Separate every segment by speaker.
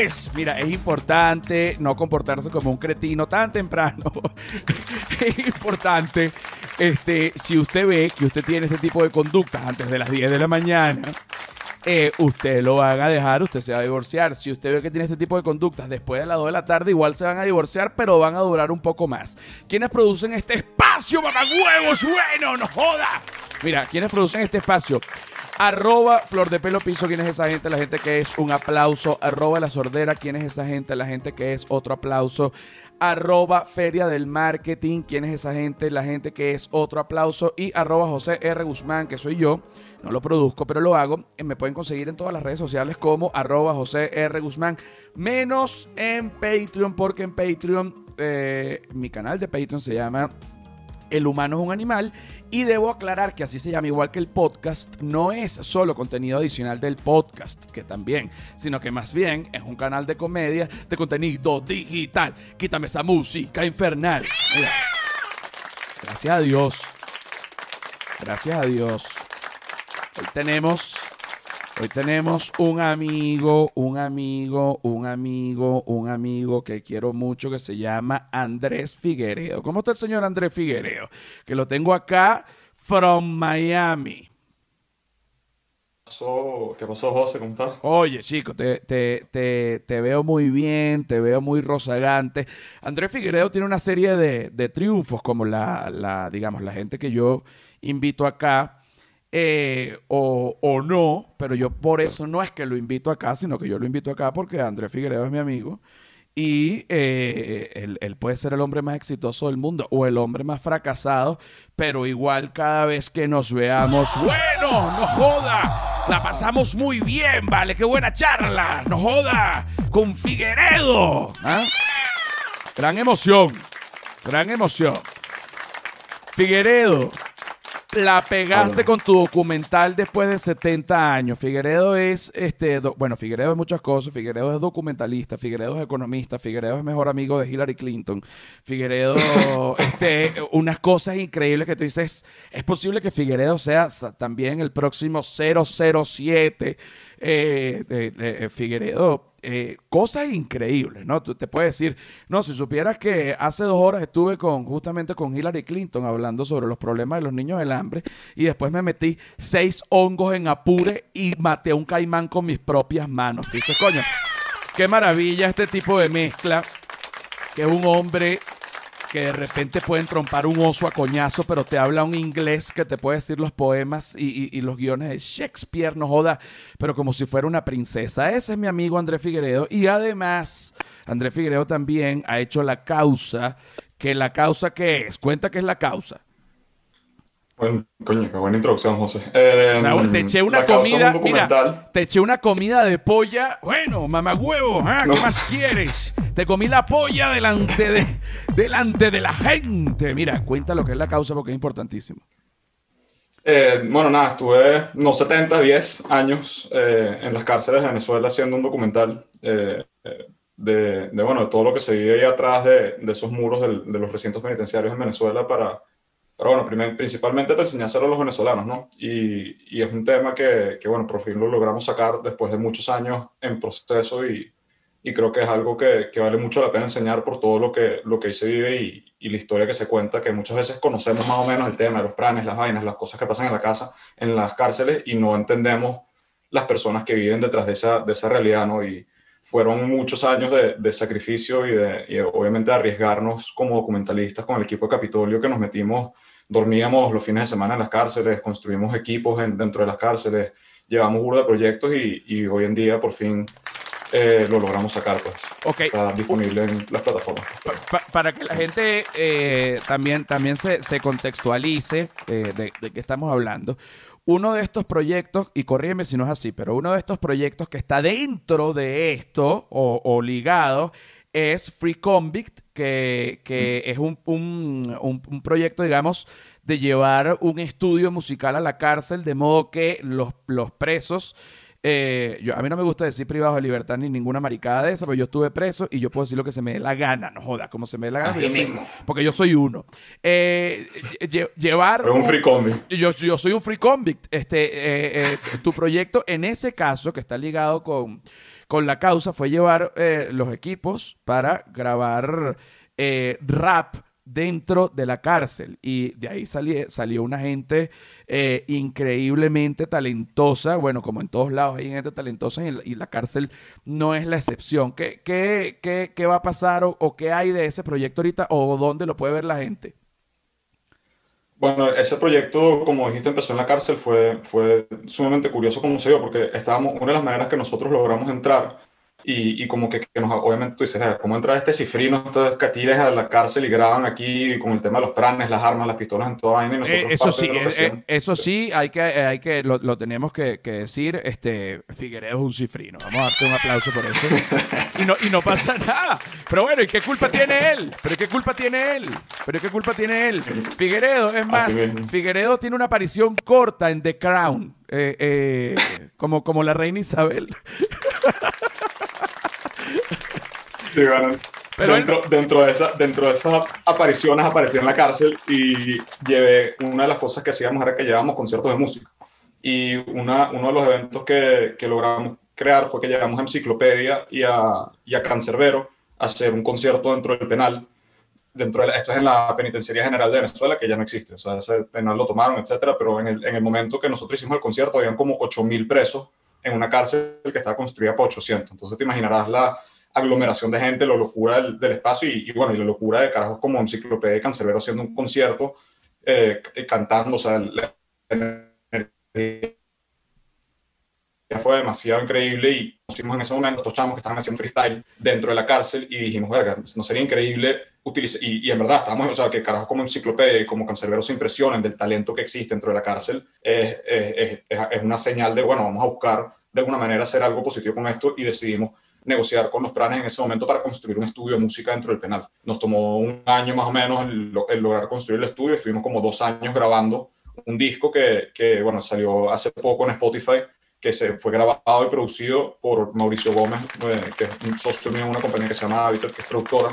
Speaker 1: maricotes. Mira, es importante no comportarse como un cretino tan temprano. es importante, este, si usted ve que usted tiene este tipo de conductas antes de las 10 de la mañana, eh, usted lo van a dejar, usted se va a divorciar. Si usted ve que tiene este tipo de conductas después de las 2 de la tarde, igual se van a divorciar, pero van a durar un poco más. ¿Quiénes producen este espacio, mamagüevos? Bueno, no joda. Mira, ¿quiénes producen este espacio? Arroba Flor de Pelo Piso, ¿quién es esa gente? La gente que es un aplauso. Arroba La Sordera, ¿quién es esa gente? La gente que es otro aplauso. Arroba Feria del Marketing, ¿quién es esa gente? La gente que es otro aplauso. Y arroba José R. Guzmán, que soy yo. No lo produzco, pero lo hago. Eh, Me pueden conseguir en todas las redes sociales como arroba José R. Guzmán. Menos en Patreon, porque en Patreon, eh, mi canal de Patreon se llama el humano es un animal y debo aclarar que así se llama igual que el podcast, no es solo contenido adicional del podcast, que también, sino que más bien es un canal de comedia de contenido digital. Quítame esa música infernal. Gracias a Dios. Gracias a Dios. Hoy tenemos Hoy tenemos un amigo, un amigo, un amigo, un amigo que quiero mucho que se llama Andrés Figueredo. ¿Cómo está el señor Andrés Figueredo? Que lo tengo acá from Miami.
Speaker 2: ¿Qué pasó, José? ¿Cómo estás?
Speaker 1: Oye, chico, te, te, te, te veo muy bien, te veo muy rozagante. Andrés Figueredo tiene una serie de, de triunfos, como la, la, digamos, la gente que yo invito acá eh, o, o no, pero yo por eso no es que lo invito acá, sino que yo lo invito acá porque Andrés Figueredo es mi amigo y eh, él, él puede ser el hombre más exitoso del mundo o el hombre más fracasado, pero igual cada vez que nos veamos, bueno, no joda, la pasamos muy bien, vale, qué buena charla, no joda, con Figueredo. ¿ah? Gran emoción, gran emoción. Figueredo, la pegaste con tu documental después de 70 años. Figueredo es, este, do- bueno, Figueredo es muchas cosas. Figueredo es documentalista, Figueredo es economista, Figueredo es mejor amigo de Hillary Clinton. Figueredo, este, unas cosas increíbles que tú dices, es posible que Figueredo sea también el próximo 007. Eh, de- eh, Figueredo, eh, cosas increíbles, ¿no? Tú te puedes decir, no, si supieras que hace dos horas estuve con justamente con Hillary Clinton hablando sobre los problemas de los niños del hambre y después me metí seis hongos en apure y maté a un caimán con mis propias manos. Dices, coño, qué maravilla este tipo de mezcla que un hombre que de repente puede trompar un oso a coñazo, pero te habla un inglés que te puede decir los poemas y, y- los guiones de Shakespeare, no joda, pero como si fuera una princesa. Ese es mi amigo Andrés Figueredo. Y además, Andrés Figueredo también ha hecho la causa, que la causa que es, cuenta que es la causa.
Speaker 2: Coño, qué buena introducción, José. Eh,
Speaker 1: Raúl, te eché una
Speaker 2: un
Speaker 1: comida, mira, te eché una comida de polla. Bueno, mamá huevo, ¿ah? ¿qué
Speaker 2: No.
Speaker 1: más quieres? Te comí la polla delante de, delante de la gente. Mira, cuenta lo que es la causa porque es importantísimo.
Speaker 2: Eh, bueno, nada, estuve unos 70, 10 años eh, en las cárceles de Venezuela haciendo un documental eh, eh, de, de, bueno, de todo lo que se vive ahí atrás de, de esos muros del- de los recintos penitenciarios en Venezuela para, para bueno, primer- principalmente enseñárselo a los venezolanos, ¿no? Y, y es un tema que, que, bueno, por fin lo logramos sacar después de muchos años en proceso y, y creo que es algo que, que vale mucho la pena enseñar por todo lo que, lo que ahí se vive y, y la historia que se cuenta, que muchas veces conocemos más o menos el tema de los planes, las vainas, las cosas que pasan en la casa, en las cárceles y no entendemos las personas que viven detrás de esa, de esa realidad, ¿no? Y fueron muchos años de, sacrificio y, de, y obviamente arriesgarnos como documentalistas con el equipo de Capitolio que nos metimos, dormíamos los fines de semana en las cárceles, construimos equipos en- dentro de las cárceles, llevamos burda de proyectos y, y hoy en día por fin eh, lo logramos sacar, pues.
Speaker 1: Ok.
Speaker 2: Está disponible en las plataformas.
Speaker 1: Pa- pa- para que la gente eh, también, también se, se contextualice eh, de, de qué estamos hablando. Uno de estos proyectos, y corrígeme si no es así, pero uno de estos proyectos que está dentro de esto o, o ligado es Free Convict, que, que es un, un- un- un proyecto, digamos, de llevar un estudio musical a la cárcel, de modo que los, los presos eh, yo, a mí no me gusta decir privados de libertad ni ninguna maricada de esa, pero yo estuve preso y yo puedo decir lo que se me dé la gana, no joda, como se me dé la gana. Yo soy-
Speaker 2: mismo.
Speaker 1: porque yo soy uno. Eh, lle- llevar.
Speaker 2: Es un free combi.
Speaker 1: Yo, yo soy un free convict. Este, eh, eh, tu proyecto, en ese caso, que está ligado con, con la causa fue llevar eh, los equipos para grabar eh, rap dentro de la cárcel y de ahí salió una gente eh, increíblemente talentosa, bueno, como en todos lados hay gente talentosa y, la cárcel no es la excepción. ¿Qué, qué, qué, qué va a pasar o, o, qué hay de ese proyecto ahorita o dónde lo puede ver la gente?
Speaker 2: Bueno, ese proyecto, como dijiste, empezó en la cárcel, fue, fue sumamente curioso como se dio, porque estábamos, una de las maneras que nosotros logramos entrar y, y, como que, que, nos, obviamente tú dices, ¿cómo entra este cifrino, estos catires a la cárcel y graban aquí con el tema de los planes, las armas, las pistolas en toda vaina? Y nosotros
Speaker 1: eh, eso sí, eh, eh, eso sí, hay que, hay que lo, lo tenemos que, que, decir, este, Figueredo es un cifrino. Vamos a darte un aplauso por eso. y, no, y no pasa nada. Pero bueno, ¿y qué culpa tiene él? ¿Pero qué culpa tiene él? ¿Pero qué culpa tiene él? Figueredo, es más, Figueredo tiene una aparición corta en The Crown, como, como la reina Isabel.
Speaker 2: dentro, dentro, de esa, dentro de esas apariciones aparecí en la cárcel y llevé, una de las cosas que hacíamos era que llevábamos conciertos de música. Y una, uno de los eventos que, que logramos crear fue que llevamos a Enciclopedia y a, y a Cancerbero a hacer un concierto dentro del penal. Dentro de esto es en la Penitenciaría General de Venezuela, que ya no existe. O sea, ese penal lo tomaron, etcétera. Pero en el, en el momento que nosotros hicimos el concierto, habían como 8.000 presos en una cárcel que estaba construida por 800. Entonces te imaginarás la, aglomeración de gente, la locura del, espacio y, bueno, y la locura de carajos como Enciclopedia de Cancerbero haciendo un concierto, eh, cantando, o sea, la energía fue demasiado increíble y pusimos en ese momento estos chamos que estaban haciendo freestyle dentro de la cárcel y dijimos, verga, no sería increíble utilizar, y, en verdad estamos, o sea, que carajos como Enciclopedia y como Cancerbero se impresionen del talento que existe dentro de la cárcel, es, es, es una señal de, bueno, vamos a buscar de alguna manera hacer algo positivo con esto y decidimos negociar con los planes en ese momento para construir un estudio de música dentro del penal. Nos tomó un año más o menos el, lograr construir el estudio, estuvimos como dos años grabando un disco que, que, bueno, salió hace poco en Spotify, que se fue grabado y producido por Mauricio Gómez, eh, que es un socio mío en una compañía que se llama Habitat, que es productora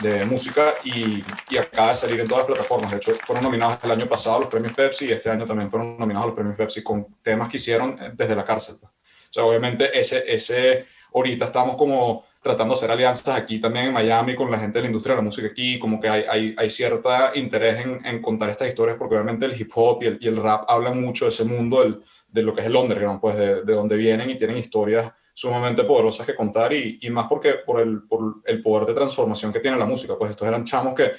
Speaker 2: de música y, y, acaba de salir en todas las plataformas. De hecho, fueron nominados el año pasado a los premios Pepsi y este año también fueron nominados a los premios Pepsi con temas que hicieron desde la cárcel. O sea, obviamente ese, ese ahorita estamos como tratando de hacer alianzas aquí también en Miami con la gente de la industria de la música aquí, como que hay, hay, hay cierto interés en, en, contar estas historias porque obviamente el hip hop y el, y el rap hablan mucho de ese mundo del, de lo que es el underground, pues de, de donde vienen y tienen historias sumamente poderosas que contar y, y más porque por el, por el poder de transformación que tiene la música, pues estos eran chamos que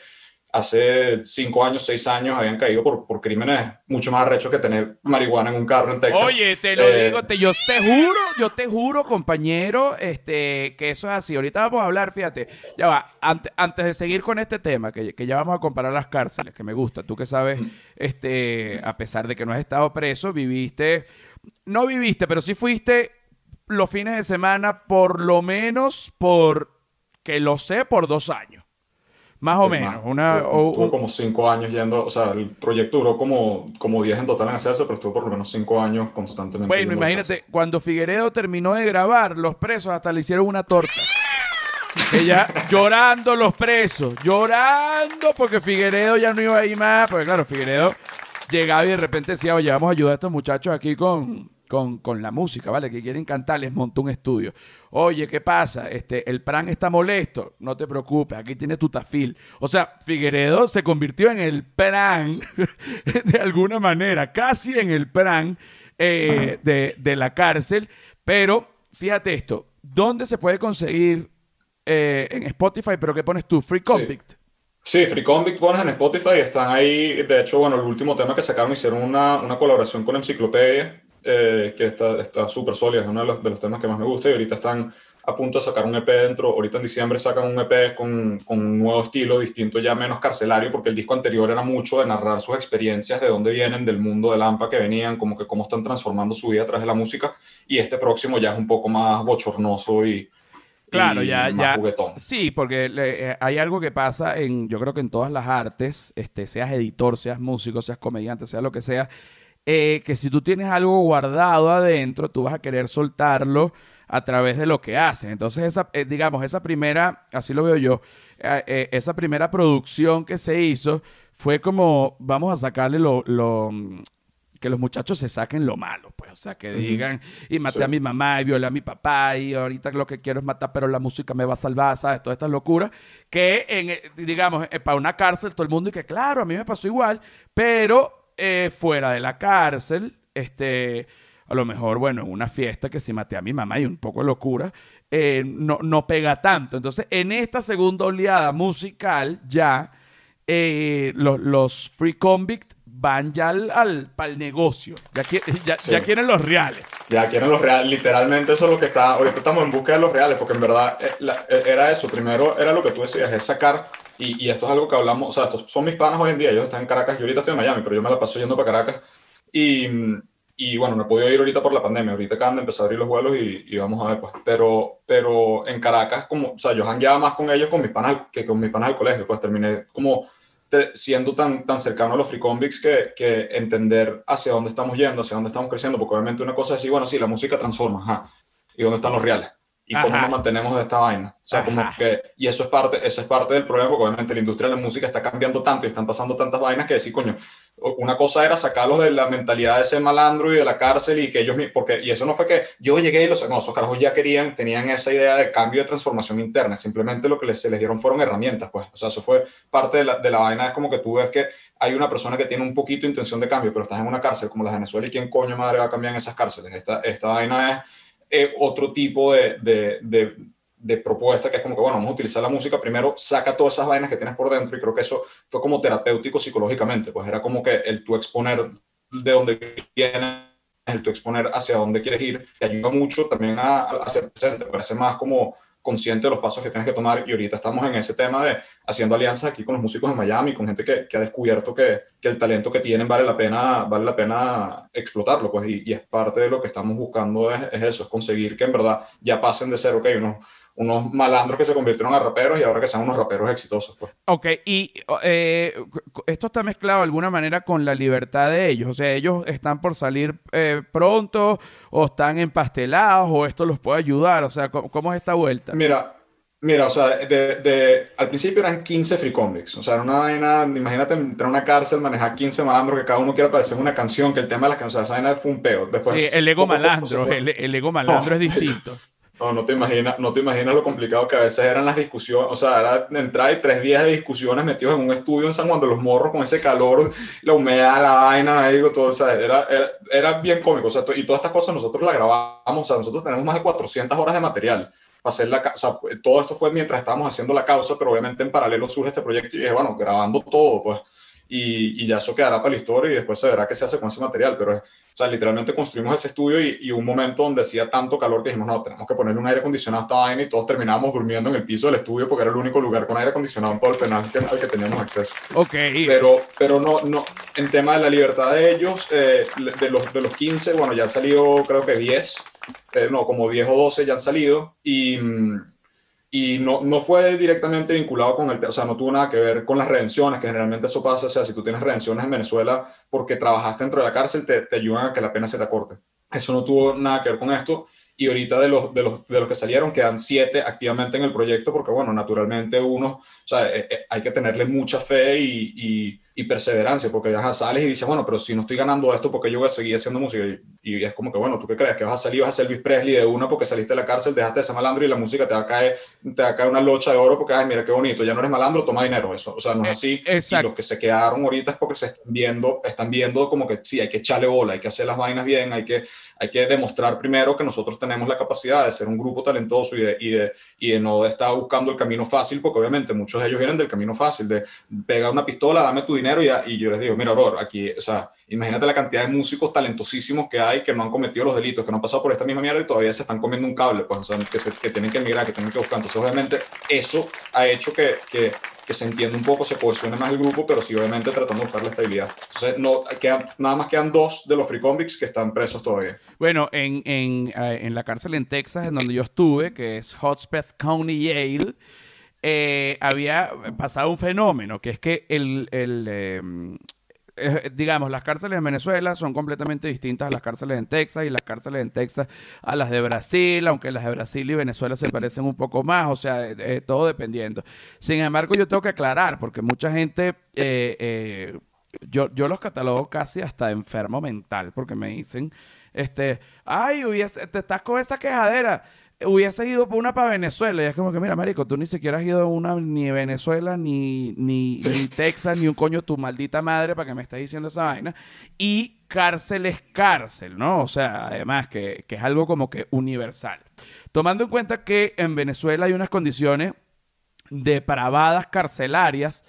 Speaker 2: hace cinco años, seis años habían caído por, por crímenes mucho más arrechos que tener marihuana en un carro en Texas.
Speaker 1: Oye, te lo eh, digo, te, yo te juro, yo te juro, compañero, este, que eso es así. Ahorita vamos a hablar, fíjate, ya va, antes, antes de seguir con este tema, que, que, ya vamos a comparar las cárceles, que me gusta, tú que sabes, este, a pesar de que no has estado preso, viviste, no viviste, pero sí fuiste los fines de semana, por lo menos por, que lo sé, por dos años. Más o menos. una,
Speaker 2: tuve, como cinco años yendo, o sea, el proyecto duró como, como diez en total en hacerse, pero estuvo por lo menos cinco años constantemente.
Speaker 1: Bueno, imagínate, cuando Figueredo terminó de grabar, los presos hasta le hicieron una torta. Ella llorando los presos, llorando porque Figueredo ya no iba a ir más, porque claro, Figueredo llegaba y de repente decía, oye, vamos a ayudar a estos muchachos aquí con, con, con, la música, ¿vale? Que quieren cantar, les montó un estudio. Oye, ¿qué pasa? Este, el Pran está molesto. No te preocupes, aquí tienes tu tafil. O sea, Figueredo se convirtió en el Pran de alguna manera, casi en el Pran eh, de, de, la cárcel. Pero fíjate esto, ¿dónde se puede conseguir eh, en Spotify? Pero ¿qué pones tú? Free Convict.
Speaker 2: Sí, Free Convict pones en Spotify, están ahí, de hecho, bueno, el último tema que sacaron hicieron una, una colaboración con Enciclopedia, eh, que está súper sólida, es uno de los, de los, temas que más me gusta y ahorita están a punto de sacar un EP dentro, ahorita en diciembre sacan un EP con, con, un nuevo estilo distinto, ya menos carcelario, porque el disco anterior era mucho de narrar sus experiencias, de dónde vienen, del mundo de Lampa que venían, como que cómo están transformando su vida a través de la música, y este próximo ya es un poco más bochornoso y,
Speaker 1: Claro, ya, ya. Sí, porque eh, hay algo que pasa en, yo creo que en todas las artes, este, seas editor, seas músico, seas comediante, sea lo que sea, eh, que si tú tienes algo guardado adentro, tú vas a querer soltarlo a través de lo que haces. Entonces, esa, eh, digamos, esa primera, así lo veo yo, esa primera producción que se hizo fue como, vamos a sacarle lo, lo que los muchachos se saquen lo malo, pues, o sea, que digan, y maté a mi mamá, y violé a mi papá, y ahorita lo que quiero es matar, pero la música me va a salvar, ¿sabes? Todas estas locuras, que, en, eh, digamos, eh, para una cárcel todo el mundo, y que claro, a mí me pasó igual, pero eh, fuera de la cárcel, este, a lo mejor, bueno, en una fiesta que si maté a mi mamá y un poco de locura, no, no pega tanto. Entonces, en esta segunda oleada musical, ya eh, los, free convict van ya al, al, negocio. Ya, ya, quieren los reales.
Speaker 2: Ya quieren los reales. Literalmente eso es lo que está. Ahorita estamos en busca de los reales, porque en verdad eh, eh, era eso. Primero era lo que tú decías, es sacar. Y, y, esto es algo que hablamos. O sea, estos son mis panas hoy en día. Ellos están en Caracas. Yo ahorita estoy en Miami, pero yo me la paso yendo para Caracas. Y, y bueno, no he podido ir ahorita por la pandemia. Ahorita acaban de empezar a abrir los vuelos y, y, vamos a ver, pues. Pero, pero en Caracas, como, o sea, yo jangueaba más con ellos con mis panas, que con mis panas del colegio. Pues terminé como siendo tan, tan cercano a los free convicts que, que, entender hacia dónde estamos yendo, hacia dónde estamos creciendo, porque obviamente una cosa es decir, bueno, sí, la música transforma, ajá, ¿y dónde están los reales? Y cómo nos mantenemos de esta vaina. O sea, como que, y eso es parte, eso es parte del problema, porque obviamente la industria de la música está cambiando tanto y están pasando tantas vainas que decir, coño, una cosa era sacarlos de la mentalidad de ese malandro y de la cárcel y que ellos, porque, y eso no fue que yo llegué y los, no, esos carajos ya querían, tenían esa idea de cambio de transformación interna, simplemente lo que les, se les dieron fueron herramientas, pues, o sea, eso fue parte de la, de la vaina, es como que tú ves que hay una persona que tiene un poquito de intención de cambio, pero estás en una cárcel como la de Venezuela y quién coño madre va a cambiar en esas cárceles, esta, esta vaina es eh, otro tipo de, de, propuesta que es como que, bueno, vamos a utilizar la música, primero saca todas esas vainas que tienes por dentro y creo que eso fue como terapéutico psicológicamente, pues era como que el tú exponer de dónde vienes, el tú exponer hacia dónde quieres ir, te ayuda mucho también a, a ser presente, parece más como consciente de los pasos que tienes que tomar. Y ahorita estamos en ese tema de haciendo alianzas aquí con los músicos de Miami, con gente que, que ha descubierto que, que, el talento que tienen vale la pena, vale la pena explotarlo, pues, y, y es parte de lo que estamos buscando es, es, eso, es conseguir que en verdad ya pasen de ser, ok, unos unos malandros que se convirtieron a raperos y ahora que sean unos raperos exitosos. Pues.
Speaker 1: Ok, y eh, esto está mezclado de alguna manera con la libertad de ellos. O sea, ellos están por salir eh, pronto o están empastelados o esto los puede ayudar. O sea, ¿cómo, es esta vuelta?
Speaker 2: Mira, Mira, o sea, de, al principio eran 15 free comics. O sea, era una vaina, imagínate entrar a una cárcel, manejar 15 malandros que cada uno quiera aparecer en una canción, que el tema de las canciones, esa vaina fue un peo. Después,
Speaker 1: sí, el ego malandro, el, ego malandro es distinto.
Speaker 2: No, no te imaginas, no te imaginas lo complicado que a veces eran las discusiones, o sea, era entrar y tres días de discusiones metidos en un estudio en San Juan de los Morros con ese calor, la humedad, la vaina, digo, todo, o sea, era, era, bien cómico, o sea, y todas estas cosas nosotros las grabamos, o sea, nosotros tenemos más de 400 horas de material para hacer la, o sea, todo esto fue mientras estábamos haciendo la causa, pero obviamente en paralelo surge este proyecto y dije, bueno, grabando todo, pues, y, y ya eso quedará para la historia y después se verá qué se hace con ese material, pero o sea, literalmente construimos ese estudio y, y, un momento donde hacía tanto calor que dijimos, no, tenemos que ponerle un aire acondicionado a esta vaina y todos terminábamos durmiendo en el piso del estudio porque era el único lugar con aire acondicionado en todo el penal que, al que teníamos acceso.
Speaker 1: Ok.
Speaker 2: Pero, pero no, no, en tema de la libertad de ellos, eh, de, los, de los 15, bueno, ya han salido creo que 10, eh, no, como 10 o 12 ya han salido y... Y no, no, fue directamente vinculado con el, o sea, no tuvo nada que ver con las redenciones, que generalmente eso pasa, o sea, si tú tienes redenciones en Venezuela porque trabajaste dentro de la cárcel, te, te ayudan a que la pena se te acorte. Eso no tuvo nada que ver con esto. Y ahorita de los, de los, de los que salieron, quedan siete activamente en el proyecto, porque bueno, naturalmente uno, o sea, eh, eh, hay que tenerle mucha fe y, y y perseverancia, porque ya sales y dices, bueno, pero si no estoy ganando esto, porque yo voy a seguir haciendo música? Y, es como que, bueno, ¿tú qué crees? Que vas a salir, vas a ser Luis Presley de una porque saliste de la cárcel, dejaste de ser malandro y la música te va a caer, te va a caer una locha de oro porque, ay, mira qué bonito, ya no eres malandro, toma dinero, eso. O sea, no es así. Y los que se quedaron ahorita es porque se están viendo, están viendo como que sí, hay que echarle bola, hay que hacer las vainas bien, hay que, hay que demostrar primero que nosotros tenemos la capacidad de ser un grupo talentoso y de, y de, y de no estar buscando el camino fácil, porque obviamente muchos de ellos vienen del camino fácil, de pegar una pistola, dame tu dinero y, y yo les digo, mira, bro, aquí, o sea, imagínate la cantidad de músicos talentosísimos que hay que no han cometido los delitos, que no han pasado por esta misma mierda y todavía se están comiendo un cable, pues, o sea, que, que tienen que emigrar, que tienen que buscar. Entonces, obviamente, eso ha hecho que, que, que se entienda un poco, se cohesione más el grupo, pero sí, obviamente, tratando de buscar la estabilidad. Entonces, no, quedan, nada más quedan dos de los free convicts que están presos todavía.
Speaker 1: Bueno, en, en, eh, en la cárcel en Texas, en donde yo estuve, que es Hotspeth County, Yale, eh, había pasado un fenómeno, que es que el, el, em, eh, digamos, las cárceles en Venezuela son completamente distintas a las cárceles en Texas y las cárceles en Texas a las de Brasil, aunque las de Brasil y Venezuela se parecen un poco más, o sea, eh, eh, todo dependiendo. Sin embargo, yo tengo que aclarar, porque mucha gente yo, yo los catalogo casi hasta enfermo mental, porque me dicen, este, ay, hubiese, te estás con esa quejadera hubiese ido por una para Venezuela. Y es como que, mira, marico, tú ni siquiera has ido a una ni Venezuela, ni, ni, Texas, ni un coño tu maldita madre para que me estés diciendo esa vaina. Y cárcel es cárcel, ¿no? O sea, además que, que es algo como que universal. Tomando en cuenta que en Venezuela hay unas condiciones depravadas carcelarias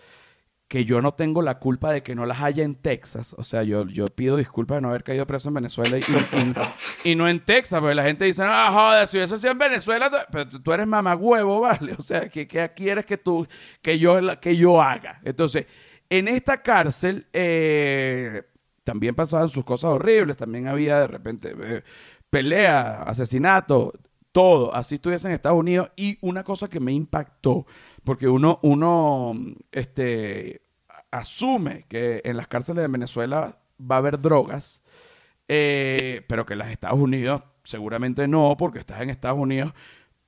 Speaker 1: que yo no tengo la culpa de que no las haya en Texas. O sea, yo, yo pido disculpas de no haber caído preso en Venezuela y, no en Texas, porque la gente dice, ah, joder, si hubiese sido en Venezuela, pero tú eres mamagüevo, ¿vale? O sea, ¿qué, quieres que tú, que yo, que yo haga? Entonces, en esta cárcel eh, también pasaban sus cosas horribles, también había de repente eh, pelea, asesinato, todo. Así estuviese en Estados Unidos. Y una cosa que me impactó, porque uno, uno, este, asume que en las cárceles de Venezuela va a haber drogas, eh, pero que en los Estados Unidos seguramente no, porque estás en Estados Unidos.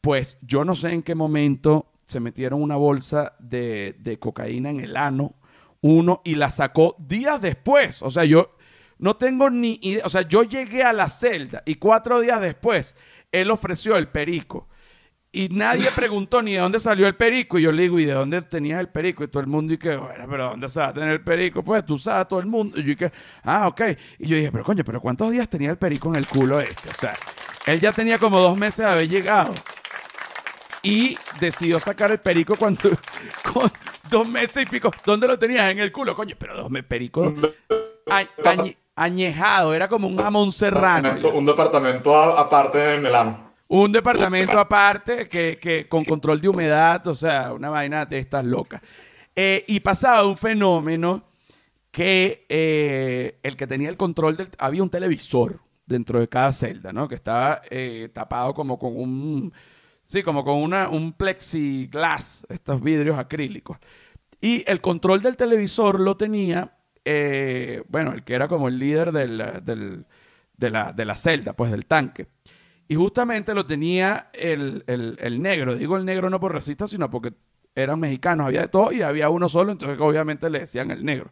Speaker 1: Pues yo no sé en qué momento se metieron una bolsa de, de cocaína en el ano, uno, y la sacó días después. O sea, yo no tengo ni idea. O sea, yo llegué a la celda y cuatro días después él ofreció el perico. Y nadie preguntó ni de dónde salió el perico. Y yo le digo, ¿y de dónde tenías el perico? Y todo el mundo dice, bueno, pero ¿dónde se va a tener el perico? Pues tú sabes, todo el mundo. Y yo dije, ah, ok. Y yo dije, pero coño, ¿pero cuántos días tenía el perico en el culo este? O sea, él ya tenía como dos meses de haber llegado. Y decidió sacar el perico cuando, con dos meses y pico. ¿Dónde lo tenías? En el culo, coño. Pero dos meses, perico añejado. Era como un jamón serrano.
Speaker 2: Un departamento aparte en Milano.
Speaker 1: Un departamento aparte que, con control de humedad, o sea, una vaina de estas locas. Eh, y pasaba un fenómeno que eh, el que tenía el control del... Había un televisor dentro de cada celda, ¿no? Que estaba eh, tapado como con un... Sí, como con una, un plexiglass, estos vidrios acrílicos. Y el control del televisor lo tenía, bueno, el que era como el líder de, la, de la celda, pues del tanque. Y justamente lo tenía el, negro. Digo el negro no por racista, sino porque eran mexicanos, había de todo y había uno solo, entonces obviamente le decían el negro.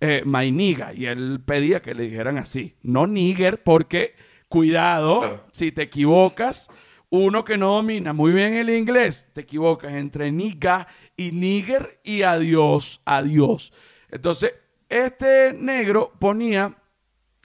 Speaker 1: Eh, my niga, y él pedía que le dijeran así, no nigger, porque cuidado, si te equivocas, uno que no domina muy bien el inglés, te equivocas entre niga y nigger y adiós, adiós. Entonces, este negro ponía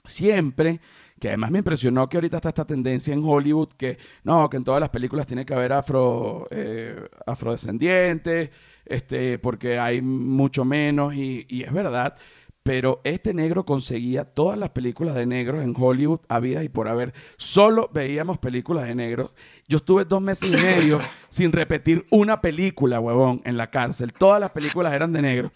Speaker 1: siempre que además me impresionó que ahorita está esta tendencia en Hollywood que no, que en todas las películas tiene que haber afro, eh, afrodescendientes, este, porque hay mucho menos y, es verdad. Pero este negro conseguía todas las películas de negros en Hollywood habidas y por haber. Solo veíamos películas de negros. Yo estuve dos meses y medio sin repetir una película, huevón, en la cárcel. Todas las películas eran de negro.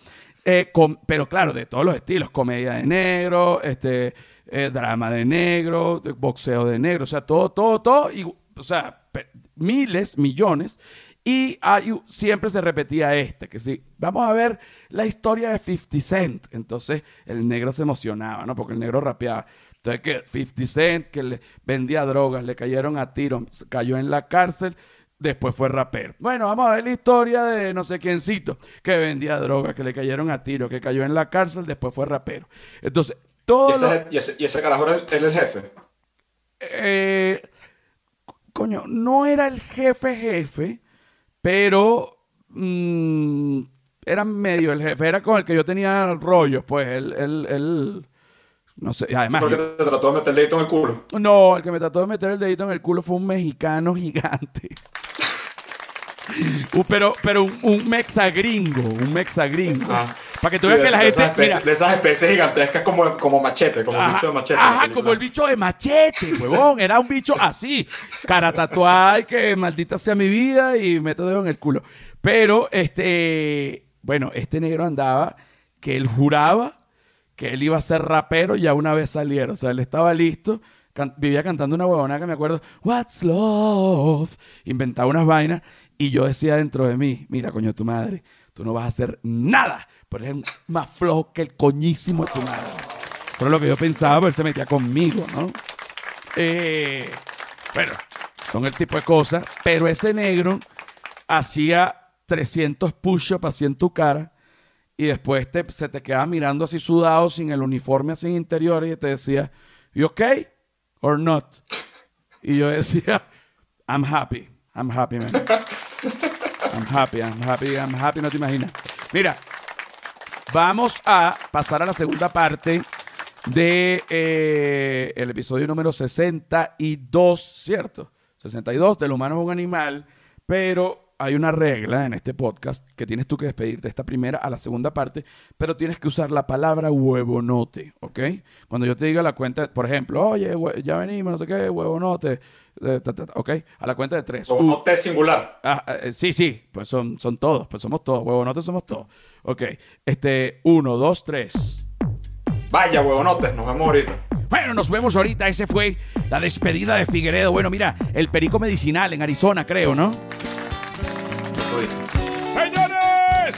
Speaker 1: Eh, pero claro, de todos los estilos. Comedia de negro, este, eh, drama de negro, boxeo de negro, o sea, todo, todo, todo, y, o sea, miles, millones. Y siempre se repetía este, que sí, vamos a ver la historia de 50 Cent. Entonces el negro se emocionaba, ¿no? Porque el negro rapeaba. Entonces que 50 Cent, que le vendía drogas, le cayeron a tiro, cayó en la cárcel, después fue rapero. Bueno, vamos a ver la historia de no sé quiéncito, que vendía drogas, que le cayeron a tiro, que cayó en la cárcel, después fue rapero. Entonces,
Speaker 2: ¿Y, ese, carajo era el, jefe?
Speaker 1: Eh, coño, no era el jefe jefe, pero mm, era medio el jefe. Era con el que yo tenía rollos, pues. Él, él, no sé, además...
Speaker 2: ¿Fue el que te trató de meter el dedito en el culo?
Speaker 1: No, el que me trató de meter el dedito en el culo fue un mexicano gigante. Uh, pero pero un, un mexagringo, un mexagringo. Ah. Para que tú veas que la gente.
Speaker 2: de esas especies gigantescas como, como machete, como el bicho de machete.
Speaker 1: Ajá, como el bicho de machete, huevón. Era un bicho así. Cara tatuada y que maldita sea mi vida y meto dedo en el culo. Pero, este. Bueno, este negro andaba que él juraba que él iba a ser rapero ya una vez saliera. O sea, él estaba listo. vivía cantando una huevona que me acuerdo, What's Love? Inventaba unas vainas y yo decía dentro de mí, mira, coño, tu madre, tú no vas a hacer nada, pero eres más flojo que el coñísimo de tu madre. Eso es lo que yo pensaba, pero él se metía conmigo, ¿no? Eh, bueno, son el tipo de cosas, pero ese negro hacía 300 push-ups así en tu cara y después se te quedaba mirando así sudado, sin el uniforme así interior y te decía, ¿you okay or not? Y yo decía, I'm happy, I'm happy, man. I'm happy, I'm happy, I'm happy, no te imaginas. Mira, vamos a pasar a la segunda parte de eh, el episodio número 62, ¿cierto? 62, del humano es un animal, pero hay una regla en este podcast que tienes tú que despedirte de esta primera a la segunda parte, pero tienes que usar la palabra huevonote, ¿ok? Cuando yo te diga la cuenta, por ejemplo, oye, ya venimos, no sé qué, huevonote, eh, ¿ok? A la cuenta de tres.
Speaker 2: Huevonote singular.
Speaker 1: Ah, eh, sí, sí, pues son, son todos, pues somos todos, huevonote somos todos. Ok, este, uno, dos, tres.
Speaker 2: Vaya, huevonotes, nos vemos ahorita.
Speaker 1: Bueno, nos vemos ahorita. Ese fue la despedida de Figueredo. Bueno, mira, el perico medicinal en Arizona, creo, ¿no? Señores,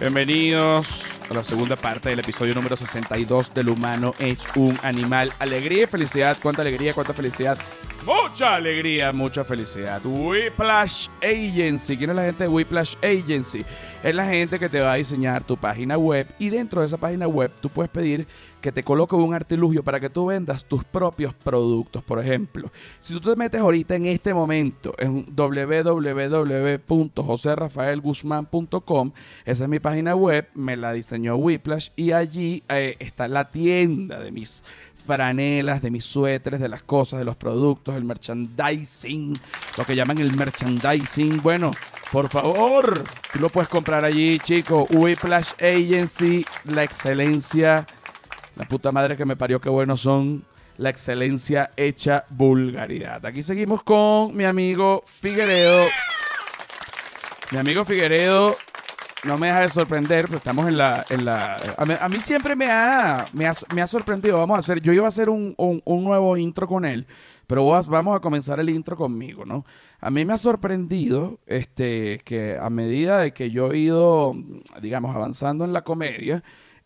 Speaker 1: bienvenidos a la segunda parte del episodio número 62 del humano es un animal. Alegría y felicidad. Cuánta alegría, cuánta felicidad. Mucha alegría, mucha felicidad. Whiplash Agency. ¿Quién es la gente de Whiplash Agency? Es la gente que te va a diseñar tu página web y dentro de esa página web tú puedes pedir que te coloque un artilugio para que tú vendas tus propios productos. Por ejemplo, si tú te metes ahorita en este momento en www.joserrafaelguzman.com, esa es mi página web, me la diseñó Whiplash y allí eh, está la tienda de mis franelas, de mis suéteres, de las cosas, de los productos, el merchandising, lo que llaman el merchandising. Bueno, por favor, tú lo puedes comprar allí, chico. Whiplash Agency, la excelencia, la puta madre que me parió, qué buenos son. La excelencia hecha vulgaridad. Aquí seguimos con mi amigo Figueredo. Mi amigo Figueredo no me deja de sorprender, pero estamos en la... En la a, mí, siempre me ha, me ha, sorprendido. Vamos a hacer, yo iba a hacer un, nuevo intro con él, pero vamos a comenzar el intro conmigo, ¿no? A mí me ha sorprendido este, que a medida de que yo he ido, digamos, avanzando en la comedia,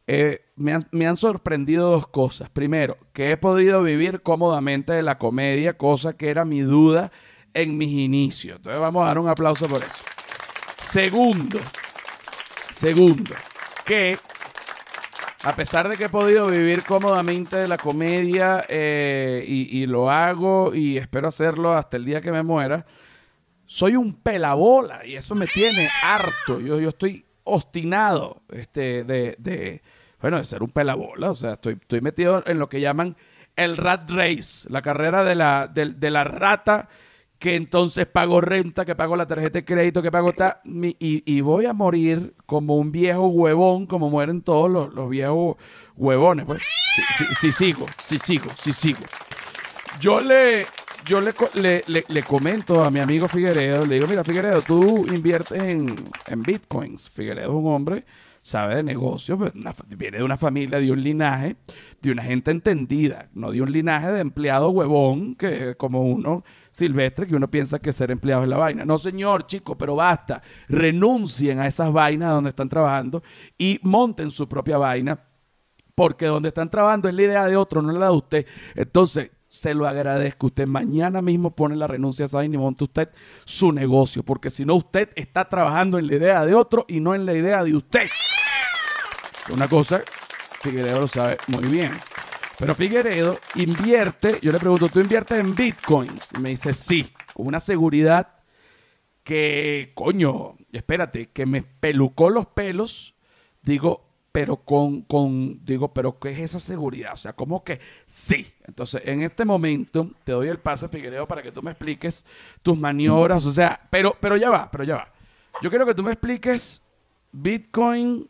Speaker 1: eh, me, han, me han sorprendido dos cosas. Primero, que he podido vivir cómodamente de la comedia, cosa que era mi duda en mis inicios. Entonces vamos a dar un aplauso por eso. Segundo, Segundo, que a pesar de que he podido vivir cómodamente de la comedia eh, y, lo hago y espero hacerlo hasta el día que me muera, soy un pelabola y eso me tiene harto. Yo, yo estoy obstinado este, de, bueno, de ser un pelabola. O sea, estoy, estoy metido en lo que llaman el rat race, la carrera de la, de la rata que entonces pago renta, que pago la tarjeta de crédito, que pago ta, y, voy a morir como un viejo huevón, como mueren todos los, viejos huevones. Pues. Si, sigo, si sigo, si sigo. Yo le, yo le, le, comento a mi amigo Figueredo, le digo, mira Figueredo, tú inviertes en, en bitcoins. Figueredo es un hombre sabe de negocios, pues, viene de una familia, de un linaje, de una gente entendida, no de un linaje de empleado huevón, que como uno silvestre, que uno piensa que ser empleado es la vaina. No, señor, chico, pero basta. Renuncien a esas vainas donde están trabajando y monten su propia vaina, porque donde están trabajando es la idea de otro, no la de usted. Entonces, se lo agradezco. Usted mañana mismo pone la renuncia a esa y monte usted su negocio, porque si no, usted está trabajando en la idea de otro y no en la idea de usted. Una cosa, Figueredo lo sabe muy bien. Pero Figueredo invierte, yo le pregunto, ¿tú inviertes en bitcoins? Y me dice, sí, con una seguridad que, coño, espérate, que me pelucó los pelos. Digo, pero con, con, digo, pero ¿qué es esa seguridad? O sea, ¿cómo que sí? Entonces, en este momento, te doy el pase, Figueredo, para que tú me expliques tus maniobras. O sea, pero, pero ya va, pero ya va. Yo quiero que tú me expliques Bitcoin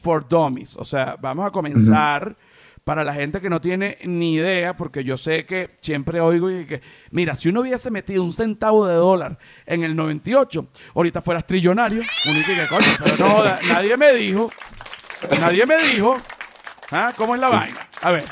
Speaker 1: for Dummies. O sea, vamos a comenzar para la gente que no tiene ni idea, porque yo sé que siempre oigo y que, mira, si uno hubiese metido un centavo de dólar en el 98, ahorita fueras trillonario. pero no, nadie me dijo, nadie me dijo, ¿ah? ¿cómo es la vaina? A ver.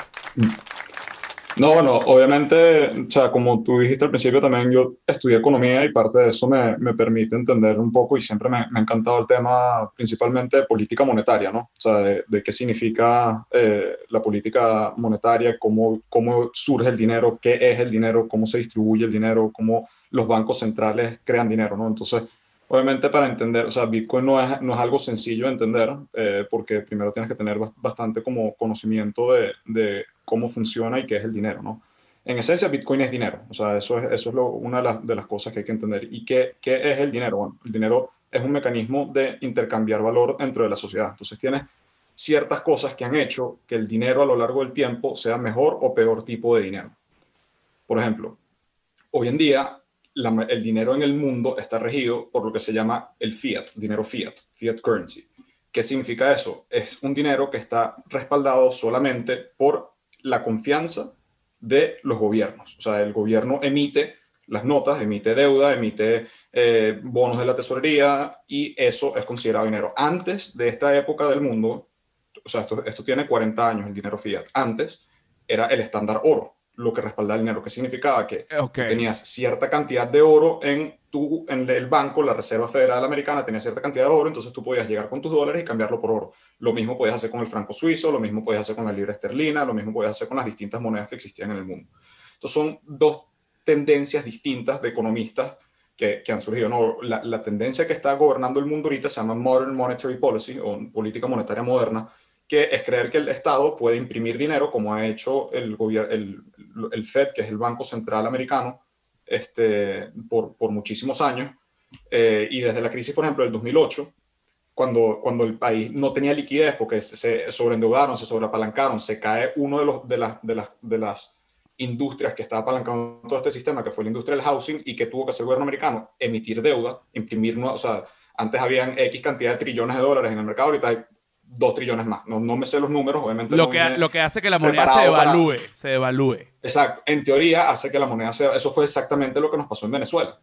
Speaker 2: No, bueno, obviamente, o sea, como tú dijiste al principio, también yo estudié economía y parte de eso me, me permite entender un poco y siempre me, me, ha encantado el tema principalmente de política monetaria, ¿no? O sea, de, qué significa eh, la política monetaria, cómo, cómo surge el dinero, qué es el dinero, cómo se distribuye el dinero, cómo los bancos centrales crean dinero, ¿no? Entonces, Obviamente para entender, o sea, Bitcoin no es, no es algo sencillo de entender, eh, porque primero tienes que tener bastante como conocimiento de, de, cómo funciona y qué es el dinero, ¿no? En esencia, Bitcoin es dinero, o sea, eso es, eso es lo, una de las, de las, cosas que hay que entender. ¿Y qué, qué es el dinero? Bueno, el dinero es un mecanismo de intercambiar valor dentro de la sociedad. Entonces tienes ciertas cosas que han hecho que el dinero a lo largo del tiempo sea mejor o peor tipo de dinero. Por ejemplo, hoy en día el dinero en el mundo está regido por lo que se llama el fiat, dinero fiat, fiat currency. ¿Qué significa eso? Es un dinero que está respaldado solamente por la confianza de los gobiernos. O sea, el gobierno emite las notas, emite deuda, emite eh, bonos de la tesorería y eso es considerado dinero. Antes de esta época del mundo, o sea, esto, esto tiene 40 años, el dinero fiat. Antes era el estándar oro lo que respaldaba el dinero, que significaba que tenías cierta cantidad de oro en, tu, en el banco, la Reserva Federal Americana tenía cierta cantidad de oro, entonces tú podías llegar con tus dólares y cambiarlo por oro. Lo mismo podías hacer con el franco suizo, lo mismo podías hacer con la libra esterlina, lo mismo podías hacer con las distintas monedas que existían en el mundo. Entonces son dos tendencias distintas de economistas que, que han surgido. No, la, la tendencia que está gobernando el mundo ahorita se llama Modern Monetary Policy o política monetaria moderna, que es creer que el Estado puede imprimir dinero, como ha hecho el, el, Fed, que es el Banco Central Americano, este, por, por muchísimos años. Eh, y desde la crisis, por ejemplo, del 2008, cuando, cuando el país no tenía liquidez porque se sobreendeudaron, se sobreapalancaron, se cae uno de, de, las, de, las, de las industrias que estaba apalancando todo este sistema, que fue la industria del housing, y que tuvo que hacer el gobierno americano emitir deuda, imprimir, o sea, antes habían X cantidad de trillones de dólares en el mercado, ahorita hay dos trillones más. No, no me sé los números, obviamente.
Speaker 1: Lo, que, lo que hace que la moneda se devalúe, se devalúe.
Speaker 2: Exacto. En teoría hace que la moneda se... Eso fue exactamente lo que nos pasó en Venezuela.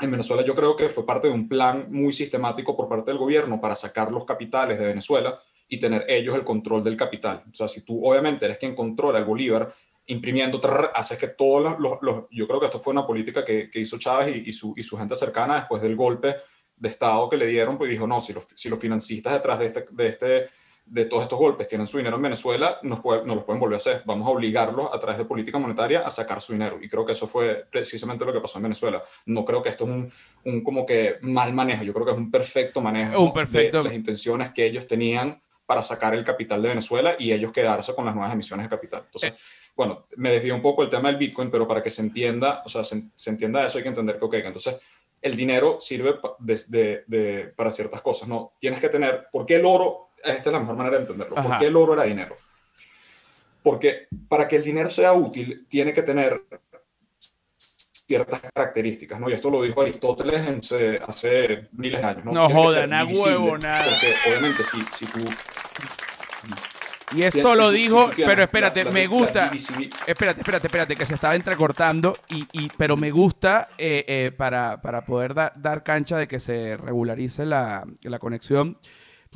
Speaker 2: En Venezuela yo creo que fue parte de un plan muy sistemático por parte del gobierno para sacar los capitales de Venezuela y tener ellos el control del capital. O sea, si tú obviamente eres quien controla el Bolívar, imprimiendo, hace que todos los, Yo creo que esto fue una política que, que hizo Chávez y, y, su, y su gente cercana después del golpe de Estado que le dieron, pues dijo, no, si los, si los financistas detrás de, este, de, este, de todos estos golpes tienen su dinero en Venezuela, nos, no los pueden volver a hacer. Vamos a obligarlos a través de política monetaria a sacar su dinero. Y creo que eso fue precisamente lo que pasó en Venezuela. No creo que esto es un, un como que mal manejo, yo creo que es un perfecto manejo
Speaker 1: un perfecto...
Speaker 2: de las intenciones que ellos tenían para sacar el capital de Venezuela y ellos quedarse con las nuevas emisiones de capital. Entonces, eh. bueno, me desvío un poco el tema del Bitcoin, pero para que se entienda, o sea, se, se entienda eso hay que entender que, ok, entonces el dinero sirve para ciertas cosas, ¿no? Tienes que tener, ¿por qué el oro? Esta es la mejor manera de entenderlo. ¿Por qué el oro era dinero? Porque para que el dinero sea útil, tiene que tener ciertas características, ¿no? Y esto lo dijo Aristóteles hace miles de años, ¿no?
Speaker 1: No joda, nada huevo, nada.
Speaker 2: Porque obviamente si, si tú
Speaker 1: y esto lo dijo, pero espérate, me gusta. Espérate, espérate, espérate, que se estaba entrecortando. Y, y pero me gusta eh, eh, para, para, poder dar cancha de que se regularice la, la conexión.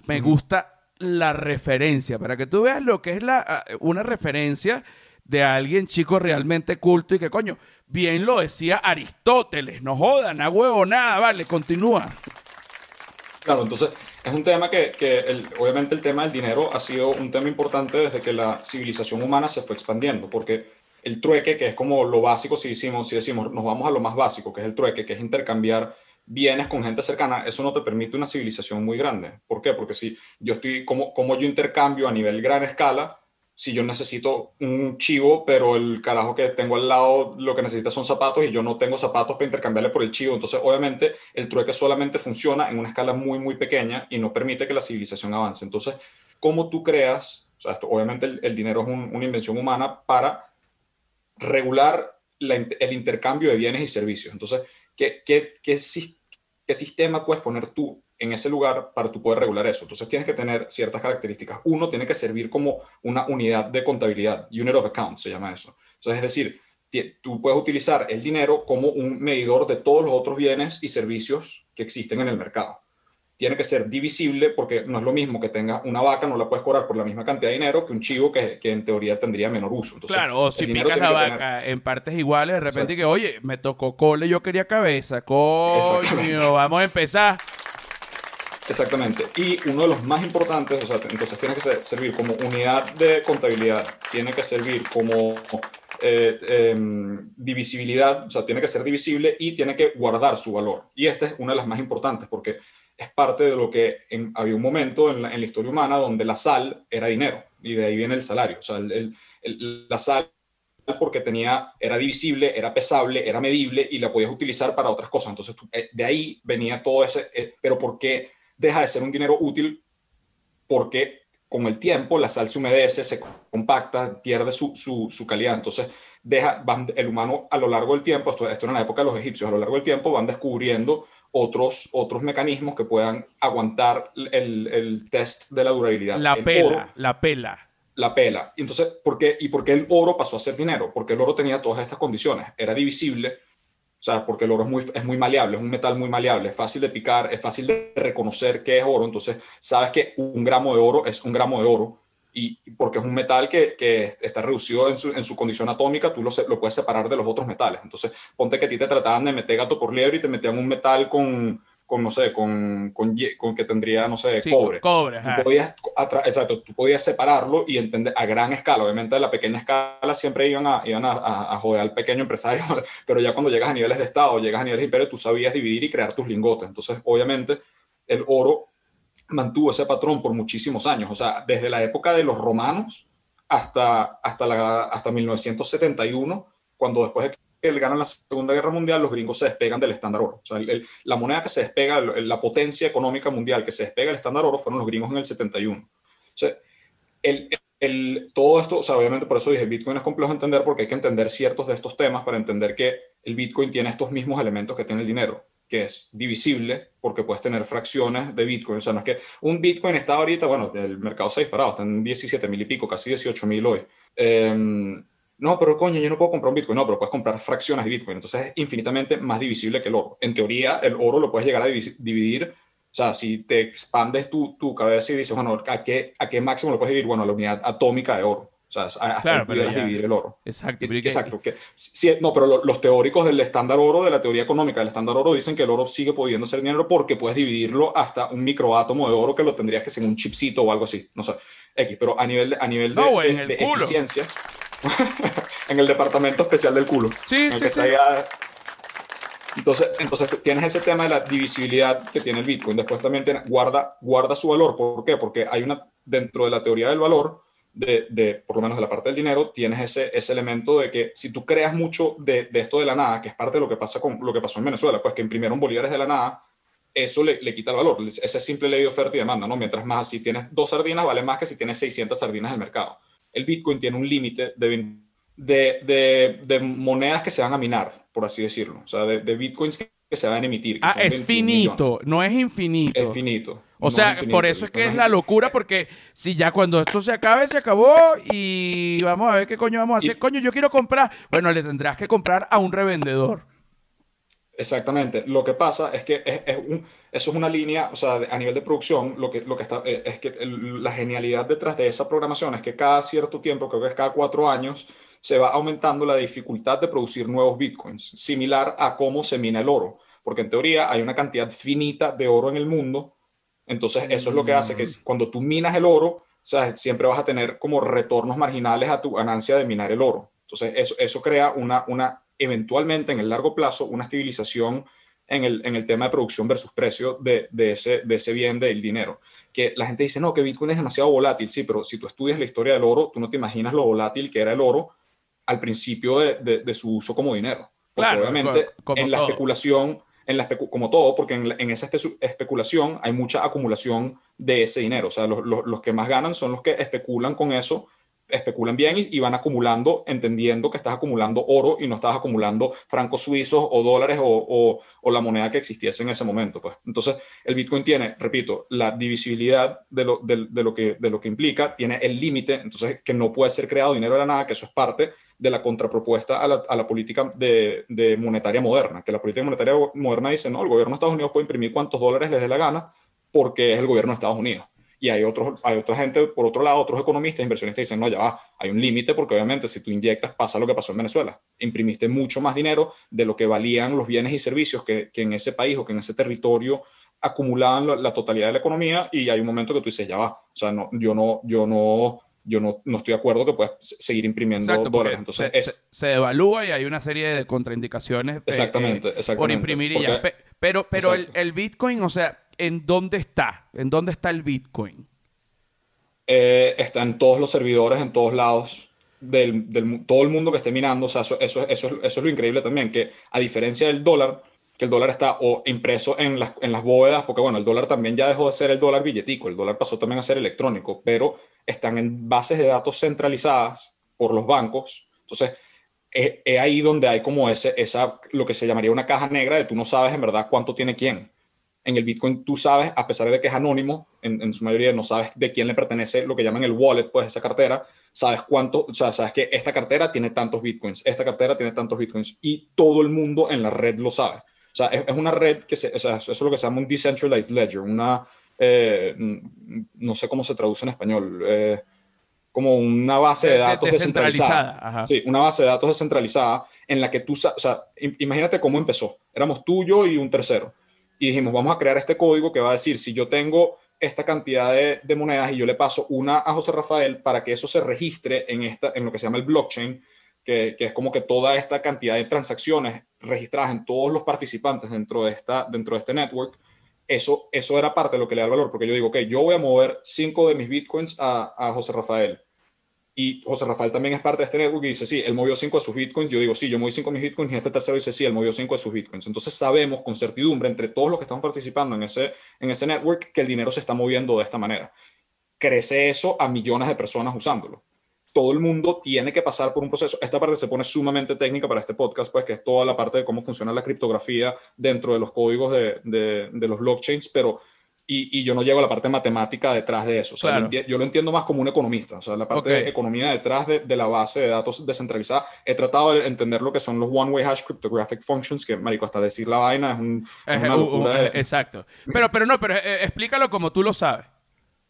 Speaker 1: Me gusta la referencia, para que tú veas lo que es la, ah, una referencia de alguien chico realmente culto y que coño, bien lo decía Aristóteles, no jodan, a huevo, nada, vale, continúa.
Speaker 2: Claro, entonces es un tema que, que obviamente el tema del dinero ha sido un tema importante desde que la civilización humana se fue expandiendo, porque el trueque, que es como lo básico, si decimos, si decimos, nos vamos a lo más básico, que es el trueque, que es intercambiar bienes con gente cercana, eso no te permite una civilización muy grande. ¿Por qué? Porque si yo estoy, como, como yo intercambio a nivel gran escala, si yo necesito un chivo, pero el carajo que tengo al lado lo que necesita son zapatos y yo no tengo zapatos para intercambiarle por el chivo. Entonces, obviamente, el trueque solamente funciona en una escala muy, muy pequeña y no permite que la civilización avance. Entonces, ¿cómo tú creas? Obviamente el, dinero es una invención humana para regular el intercambio de bienes y servicios. Entonces, ¿qué, qué, qué, qué sistema puedes poner tú en ese lugar para tú poder regular eso. Entonces tienes que tener ciertas características. Uno tiene que servir como una unidad de contabilidad, unit of account se llama eso. Entonces es decir, tú puedes utilizar el dinero como un medidor de todos los otros bienes y servicios que existen en el mercado. Tiene que ser divisible porque no es lo mismo que tengas una vaca, no la puedes cobrar por la misma cantidad de dinero que un chivo que, que en teoría tendría menor uso. Entonces,
Speaker 1: claro, o si picas la vaca en partes iguales, de repente que, oye, me tocó cole, yo quería cabeza, coño, vamos a empezar.
Speaker 2: Exactamente. Y uno de los más importantes, o sea, entonces tiene que servir como unidad de contabilidad, tiene que servir como eh, em, divisibilidad, o sea, tiene que ser divisible y tiene que guardar su valor. Y esta es una de las más importantes porque es parte de lo que había un momento en la, historia humana donde la sal era dinero y de ahí viene el salario. O sea, la sal porque tenía, era divisible, era pesable, era medible y la podías utilizar para otras cosas. Entonces, eh, de ahí venía todo ese, eh, pero ¿por qué deja de ser un dinero útil? Porque con el tiempo la sal se humedece, se compacta, pierde su, su, calidad. Entonces, deja, van, el humano a lo largo del tiempo, esto, esto en la época de los egipcios, a lo largo del tiempo van descubriendo otros, otros mecanismos que puedan aguantar el, el test de la durabilidad.
Speaker 1: La pela, la pela.
Speaker 2: La pela. Entonces, ¿por qué, ¿y por qué el oro pasó a ser dinero? Porque el oro tenía todas estas condiciones. Era divisible, o sea, porque el oro es muy, es muy maleable, es un metal muy maleable, es fácil de picar, es fácil de reconocer qué es oro. Entonces, sabes que un gramo de oro es un gramo de oro. Y, porque es un metal que, que está reducido en su, en su, condición atómica, tú lo, lo, puedes separar de los otros metales. Entonces, ponte que a ti te trataban de meter gato por liebre y te metían un metal con, con no sé, con, con, con, que tendría, no sé, cobre.
Speaker 1: Cobre,
Speaker 2: tú podías, exacto, tú podías separarlo y entender a gran escala. Obviamente, a la pequeña escala siempre iban a, iban a, a, joder al pequeño empresario, pero ya cuando llegas a niveles de Estado, llegas a niveles de imperio, tú sabías dividir y crear tus lingotes. Entonces, obviamente, el oro mantuvo ese patrón por muchísimos años. O sea, desde la época de los romanos hasta, hasta, la, hasta 1971, cuando después de que ganan la Segunda Guerra Mundial, los gringos se despegan del estándar oro. O sea, la moneda que se despega, la potencia económica mundial que se despega del estándar oro fueron los gringos en el 71. O sea, el, el, todo esto, o sea, obviamente por eso dije, Bitcoin es complejo de entender porque hay que entender ciertos de estos temas para entender que el Bitcoin tiene estos mismos elementos que tiene el dinero, que es divisible porque puedes tener fracciones de Bitcoin. O sea, no es que un Bitcoin está ahorita, bueno, el mercado se ha disparado, está en 17 mil y pico, casi 18 mil hoy. Eh, no, pero coño, yo no puedo comprar un Bitcoin. No, pero puedes comprar fracciones de Bitcoin. Entonces es infinitamente más divisible que el oro. En teoría, el oro lo puedes llegar a dividir. O sea, si te expandes tu, tu cabeza y dices, bueno, ¿a qué, ¿a qué máximo lo puedes dividir? Bueno, a la unidad atómica de oro. O sea, hasta claro, pudieras dividir el oro.
Speaker 1: Exacto.
Speaker 2: Exacto. Que, no, pero los teóricos del estándar oro, de la teoría económica del estándar oro, dicen que el oro sigue pudiendo ser dinero porque puedes dividirlo hasta un microátomo de oro que lo tendrías que ser un chipcito o algo así. No sé, X. Pero a nivel, a nivel de, de eficiencia en el departamento especial del culo.
Speaker 1: Sí, sí, sí.
Speaker 2: Entonces, entonces tienes ese tema de la divisibilidad que tiene el Bitcoin. Después también tiene, guarda, guarda su valor. ¿Por qué? Porque hay una, dentro de la teoría del valor, de, de, por lo menos de la parte del dinero, tienes ese, ese elemento de que si tú creas mucho de, de, esto de la nada, que es parte de lo que, pasa con, lo que pasó en Venezuela, pues que imprimieron bolívares de la nada, eso le, le quita el valor. Ese simple ley de oferta y demanda, ¿no? Mientras más, si tienes dos sardinas, vale más que si tienes 600 sardinas en el mercado el Bitcoin tiene un límite de, de, de, monedas que se van a minar, por así decirlo. O sea, de, Bitcoins que, se van a emitir.
Speaker 1: ah, es finito, no es infinito.
Speaker 2: Es finito.
Speaker 1: O sea, por eso es que es la locura, porque si ya cuando esto se acabe, se acabó y vamos a ver qué coño vamos a hacer. coño, yo quiero comprar. Bueno, le tendrás que comprar a un revendedor.
Speaker 2: Exactamente. Lo que pasa es que es, un, eso es una línea, o sea, a nivel de producción, lo que, lo que está, eh, es que la genialidad detrás de esa programación es que cada cierto tiempo, creo que es cada cuatro años, se va aumentando la dificultad de producir nuevos bitcoins, similar a cómo se mina el oro, porque en teoría hay una cantidad finita de oro en el mundo, entonces eso es lo que hace que mm. cuando tú minas el oro, o sea, siempre vas a tener como retornos marginales a tu ganancia de minar el oro. Entonces eso, eso crea una, una eventualmente en el largo plazo una estabilización en el, en el tema de producción versus precio de, de, ese, de ese bien del dinero. Que la gente dice, no, que Bitcoin es demasiado volátil. Sí, pero si tú estudias la historia del oro, tú no te imaginas lo volátil que era el oro al principio de, de su uso como dinero. Porque obviamente en la especulación, en la como todo, porque en, en, esa especulación hay mucha acumulación de ese dinero. O sea, los, los, los que más ganan son los que especulan con eso especulan bien y, van acumulando, entendiendo que estás acumulando oro y no estás acumulando francos suizos o dólares o, la moneda que existiese en ese momento. Pues. Entonces, el Bitcoin tiene, repito, la divisibilidad de lo, de, lo, que, de lo que implica, tiene el límite, entonces que no puede ser creado dinero de la nada, que eso es parte de la contrapropuesta a la, a la política de, de, monetaria moderna, que la política monetaria moderna dice, no, el gobierno de Estados Unidos puede imprimir cuantos dólares les dé la gana porque es el gobierno de Estados Unidos. Y hay, otros, hay otra gente, por otro lado, otros economistas, inversionistas dicen, no, ya va, hay un límite porque obviamente si tú inyectas pasa lo que pasó en Venezuela. Imprimiste mucho más dinero de lo que valían los bienes y servicios que, que en ese país o que en ese territorio acumulaban la, totalidad de la economía y hay un momento que tú dices, ya va, o sea, no, yo no, yo no, yo no, no estoy de acuerdo que puedas seguir imprimiendo dólares. Entonces,
Speaker 1: se, devalúa y hay una serie de contraindicaciones
Speaker 2: exactamente, eh, exactamente,
Speaker 1: por imprimir y ya. Pero, pero el, el, Bitcoin, o sea, ¿en dónde está? ¿En dónde está el Bitcoin?
Speaker 2: Eh, está en todos los servidores, en todos lados. Del, del, todo el mundo que esté minando, o sea, eso, eso, eso, eso es lo increíble también, que a diferencia del dólar, que el dólar está o impreso en las, en las bóvedas, porque bueno, el dólar también ya dejó de ser el dólar billetico, el dólar pasó también a ser electrónico, pero están en bases de datos centralizadas por los bancos. Entonces, es, ahí donde hay como ese, esa, lo que se llamaría una caja negra de tú no sabes en verdad cuánto tiene quién. En el Bitcoin tú sabes, a pesar de que es anónimo, en, en su mayoría no sabes de quién le pertenece lo que llaman el wallet, pues esa cartera, sabes cuánto, o sea, sabes que esta cartera tiene tantos Bitcoins, esta cartera tiene tantos Bitcoins y todo el mundo en la red lo sabe. O sea, es, una red que, se, o sea, eso es lo que se llama un decentralized ledger, una, eh, no sé cómo se traduce en español, eh, como una base de datos descentralizada. Sí, una base de datos descentralizada en la que tú, o sea, imagínate cómo empezó. Éramos tú, yo y un tercero. Y dijimos, vamos a crear este código que va a decir, si yo tengo esta cantidad de, de, monedas y yo le paso una a José Rafael para que eso se registre en, esta, en lo que se llama el blockchain, que, es como que toda esta cantidad de transacciones registradas en todos los participantes dentro de, esta, dentro de este network, eso, eso era parte de lo que le da el valor, porque yo digo, ok, yo voy a mover cinco de mis bitcoins a, a José Rafael. Y José Rafael también es parte de este network y dice, sí, él movió cinco de sus bitcoins. Yo digo, sí, yo moví cinco de mis bitcoins y este tercero dice, sí, él movió cinco de sus bitcoins. Entonces sabemos con certidumbre entre todos los que estamos participando en ese, en ese network que el dinero se está moviendo de esta manera. Crece eso a millones de personas usándolo todo el mundo tiene que pasar por un proceso. Esta parte se pone sumamente técnica para este podcast, pues que es toda la parte de cómo funciona la criptografía dentro de los códigos de, de, los blockchains, pero y, y, yo no llego a la parte matemática detrás de eso. O sea, yo, lo entiendo más como un economista, o sea, la parte de economía detrás de, de, la base de datos descentralizada. He tratado de entender lo que son los one-way hash cryptographic functions, que, marico, hasta decir la vaina es, un, una locura.
Speaker 1: Exacto. Pero, pero no, pero eh, explícalo como tú lo sabes.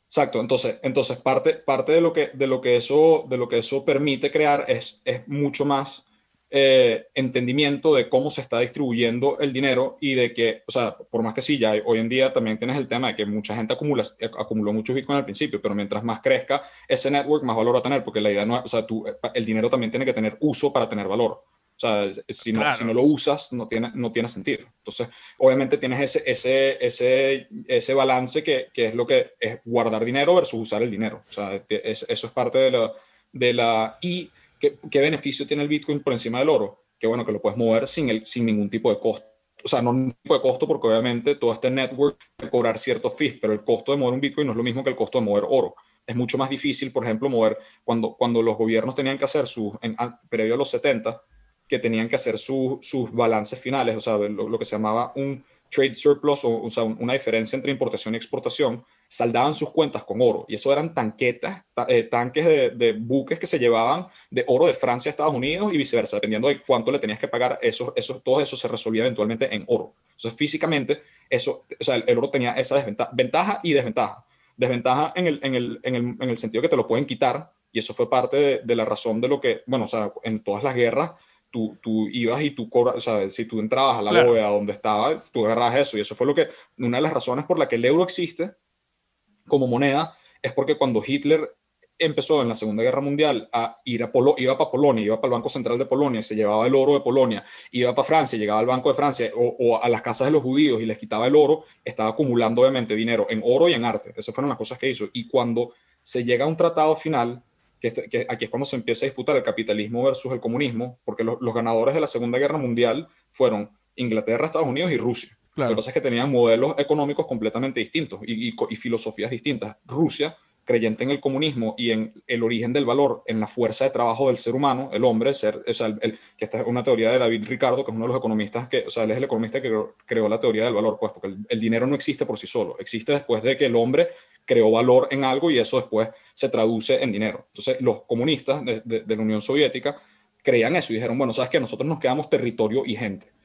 Speaker 2: Exacto, entonces, entonces parte, parte de, lo que, de, lo que eso, de lo que eso permite crear es, es mucho más eh, entendimiento de cómo se está distribuyendo el dinero y de que, o sea, por más que sí, ya hoy en día también tienes el tema de que mucha gente acumula, acumuló muchos Bitcoin al principio, pero mientras más crezca ese network, más valor va a tener, porque la idea no es, o sea, tú, el dinero también tiene que tener uso para tener valor. O sea, si no, si no lo usas, no tiene, no tiene sentido. Entonces, obviamente tienes ese, ese, ese, ese balance que, que, es lo que es guardar dinero versus usar el dinero. O sea, eso es parte de la... De la y ¿qué, ¿qué, beneficio tiene el Bitcoin por encima del oro? Que bueno, que lo puedes mover sin, el, sin ningún tipo de costo. O sea, no ningún tipo de costo porque obviamente todo este network puede cobrar ciertos fees, pero el costo de mover un Bitcoin no es lo mismo que el costo de mover oro es mucho más difícil, por ejemplo, mover cuando, cuando los gobiernos tenían que hacer sus, en, previo a los 70, que tenían que hacer sus balances finales, o sea, lo, que se llamaba un trade surplus, o, sea, una diferencia entre importación y exportación, saldaban sus cuentas con oro. Y eso eran tanquetas, eh, tanques de, buques que se llevaban de oro de Francia a Estados Unidos y viceversa, dependiendo de cuánto le tenías que pagar, eso, eso, todo eso se resolvía eventualmente en oro. Entonces, físicamente, eso, o sea, el, oro tenía esa desventaja, ventaja y desventaja. Desventaja en el, en, el, en, el, en el sentido que te lo pueden quitar, y eso fue parte de, de la razón de lo que, bueno, o sea, en todas las guerras, tú, tú ibas y tú cobras, o sea, si tú entrabas a la bóveda donde estaba, tú agarras eso. Y eso fue lo que, una de las razones por la que el euro existe como moneda, es porque cuando Hitler empezó en la Segunda Guerra Mundial a ir a Polo, iba para Polonia, iba para el Banco Central de Polonia, se llevaba el oro de Polonia, iba para Francia, llegaba al Banco de Francia o, a las casas de los judíos y les quitaba el oro, estaba acumulando obviamente dinero en oro y en arte. Esas fueron las cosas que hizo. Y cuando se llega a un tratado final, que, aquí es cuando se empieza a disputar el capitalismo versus el comunismo, porque los, ganadores de la Segunda Guerra Mundial fueron Inglaterra, Estados Unidos y Rusia. Lo que pasa es que tenían modelos económicos completamente distintos y, y filosofías distintas. Rusia creyente en el comunismo y en el origen del valor, en la fuerza de trabajo del ser humano, el hombre, ser, o sea, el, que esta es una teoría de David Ricardo, que es uno de los economistas que, o sea, él es el economista que creó, la teoría del valor, pues, porque el, dinero no existe por sí solo, existe después de que el hombre creó valor en algo y eso después se traduce en dinero. Entonces, los comunistas de, de la Unión Soviética creían eso y dijeron, bueno, sabes que nosotros nos quedamos territorio y gente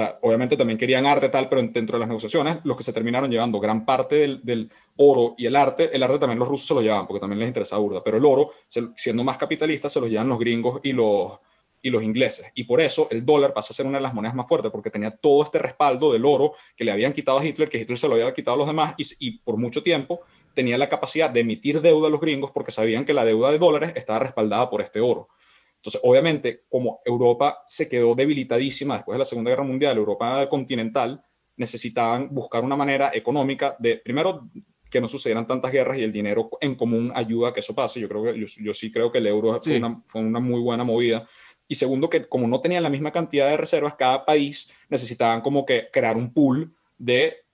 Speaker 2: sea, obviamente también querían arte tal, pero dentro de las negociaciones, los que se terminaron llevando gran parte del, oro y el arte, el arte también los rusos se lo llevaban, porque también les interesa burda, pero el oro, siendo más capitalista, se lo llevan los gringos y los, y los ingleses. Y por eso el dólar pasa a ser una de las monedas más fuertes, porque tenía todo este respaldo del oro que le habían quitado a Hitler, que Hitler se lo había quitado a los demás, y, y por mucho tiempo tenía la capacidad de emitir deuda a los gringos porque sabían que la deuda de dólares estaba respaldada por este oro. Entonces, obviamente, como Europa se quedó debilitadísima después de la Segunda Guerra Mundial, Europa continental, necesitaban buscar una manera económica de, primero, que no sucedieran tantas guerras y el dinero en común ayuda a que eso pase. Yo, creo que, yo, sí creo que el euro Fue, una, fue una muy buena movida. Y segundo, que como no tenían la misma cantidad de reservas, cada país necesitaban como que crear un pool de,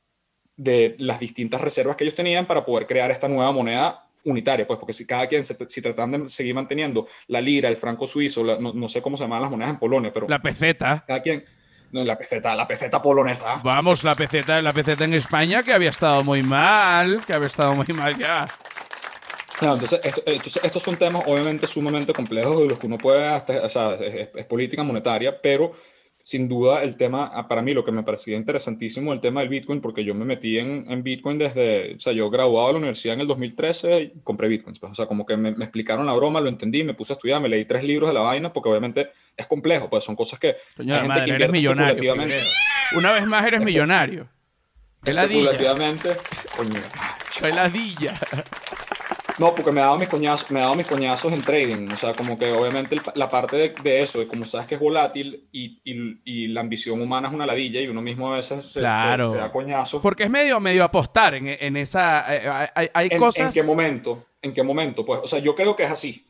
Speaker 2: de las distintas reservas que ellos tenían para poder crear esta nueva moneda unitaria, pues porque si cada quien, se, si tratan de seguir manteniendo la lira, el franco suizo, no, no, sé cómo se llaman las monedas en Polonia, pero...
Speaker 1: La peseta.
Speaker 2: Cada quien no, la peseta, la peseta polonesa.
Speaker 1: Vamos, la peseta, la peseta en España que había estado muy mal, que había estado muy mal ya.
Speaker 2: No, entonces, estos son temas obviamente sumamente complejos de los que uno puede, o sea, es política monetaria, pero sin duda el tema, ah, para mí lo que me parecía interesantísimo el tema del Bitcoin, porque yo me metí en, en Bitcoin desde, o sea, yo graduado de la universidad en el 2013 y compré Bitcoins, pues, o sea, como que me, me, explicaron la broma, lo entendí, me puse a estudiar, me leí tres libros de la vaina, porque obviamente es complejo, pues son cosas que
Speaker 1: hay gente que eres millonario. Una vez más eres millonario.
Speaker 2: Especulativamente, coño. No, porque me ha dado mis coñazos, me ha dado mis coñazos en trading. O sea, como que obviamente la parte de, eso, de como sabes que es volátil y, y, la ambición humana es una ladilla y uno mismo a veces se, da coñazos.
Speaker 1: Porque es medio, medio apostar en, en esa. Eh, hay, hay cosas.
Speaker 2: ¿En qué momento? ¿En qué momento? Pues, o sea, yo creo que es así.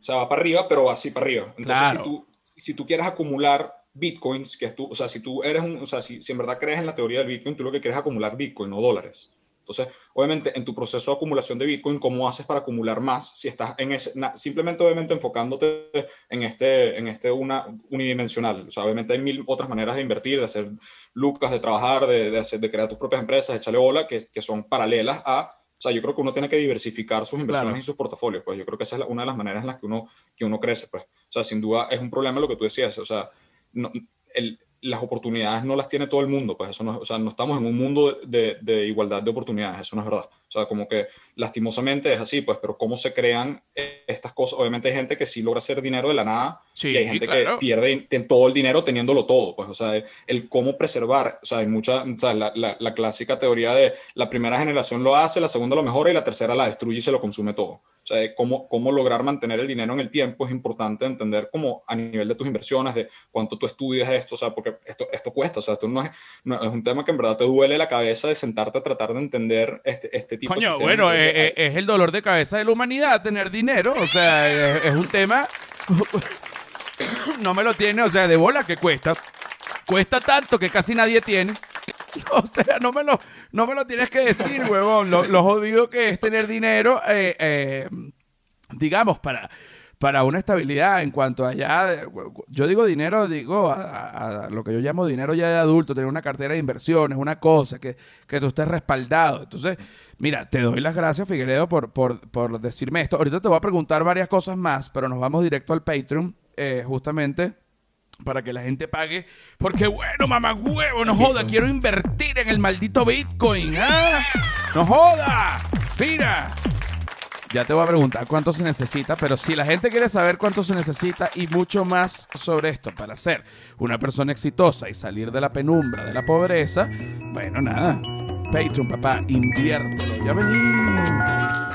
Speaker 2: O sea, va para arriba, pero va así para arriba. Entonces, si, tú, si tú quieres acumular bitcoins, que es tú, o sea, si tú eres un, o sea, si, si en verdad crees en la teoría del bitcoin, tú lo que quieres es acumular bitcoin, no dólares. Entonces, obviamente, en tu proceso de acumulación de Bitcoin, ¿cómo haces para acumular más? Si estás en ese, simplemente, obviamente, enfocándote en este, en este una, unidimensional. O sea, obviamente hay mil otras maneras de invertir, de hacer lucas, de trabajar, de, de, hacer, de crear tus propias empresas, de echarle bola, que, que son paralelas a o sea, yo creo que uno tiene que diversificar sus inversiones y sus portafolios, pues yo creo que esa es una de las maneras en las que uno, que uno crece, pues. O sea, sin duda es un problema lo que tú decías, o sea, no, el, las oportunidades no las tiene todo el mundo, pues eso no, o sea, no estamos en un mundo de, de, igualdad de oportunidades, eso no es verdad. O sea, como que lastimosamente es así, pues, pero cómo se crean estas cosas. Obviamente hay gente que sí logra hacer dinero de la nada y hay gente que pierde todo el dinero teniéndolo todo, pues, o sea, el, cómo preservar, o sea, hay mucha, o sea, la, la, la, clásica teoría de la primera generación lo hace, la segunda lo mejora y la tercera la destruye y se lo consume todo. O sea, cómo, cómo lograr mantener el dinero en el tiempo es importante entender como a nivel de tus inversiones, de cuánto tú estudias esto, o sea, porque esto, esto cuesta, o sea, esto no es, no, es un tema que en verdad te duele la cabeza de sentarte a tratar de entender este, este tipo
Speaker 1: Coño, bueno, es, eh, eh, es, el dolor de cabeza de la humanidad tener dinero, o sea, es, es un tema, no me lo tiene, o sea, de bola que cuesta, cuesta tanto que casi nadie tiene. O sea, no me lo, no me lo tienes que decir, huevón. Lo, lo jodido que es tener dinero, eh, eh, digamos, para, para una estabilidad en cuanto a yo digo dinero, digo lo que yo llamo dinero ya de adulto, tener una cartera de inversiones, una cosa, que, que tú estés respaldado. Entonces, mira, te doy las gracias, Figueredo, por, por, por decirme esto. Ahorita te voy a preguntar varias cosas más, pero nos vamos directo al Patreon, eh, justamente para que la gente pague. Porque bueno, mamá huevo, no joda, quiero invertir en el maldito Bitcoin. ¿ah? No joda. Mira. Ya te voy a preguntar cuánto se necesita, pero si la gente quiere saber cuánto se necesita y mucho más sobre esto para ser una persona exitosa y salir de la penumbra, de la pobreza, bueno, nada. Patreon, papá, invierte. Ya venimos.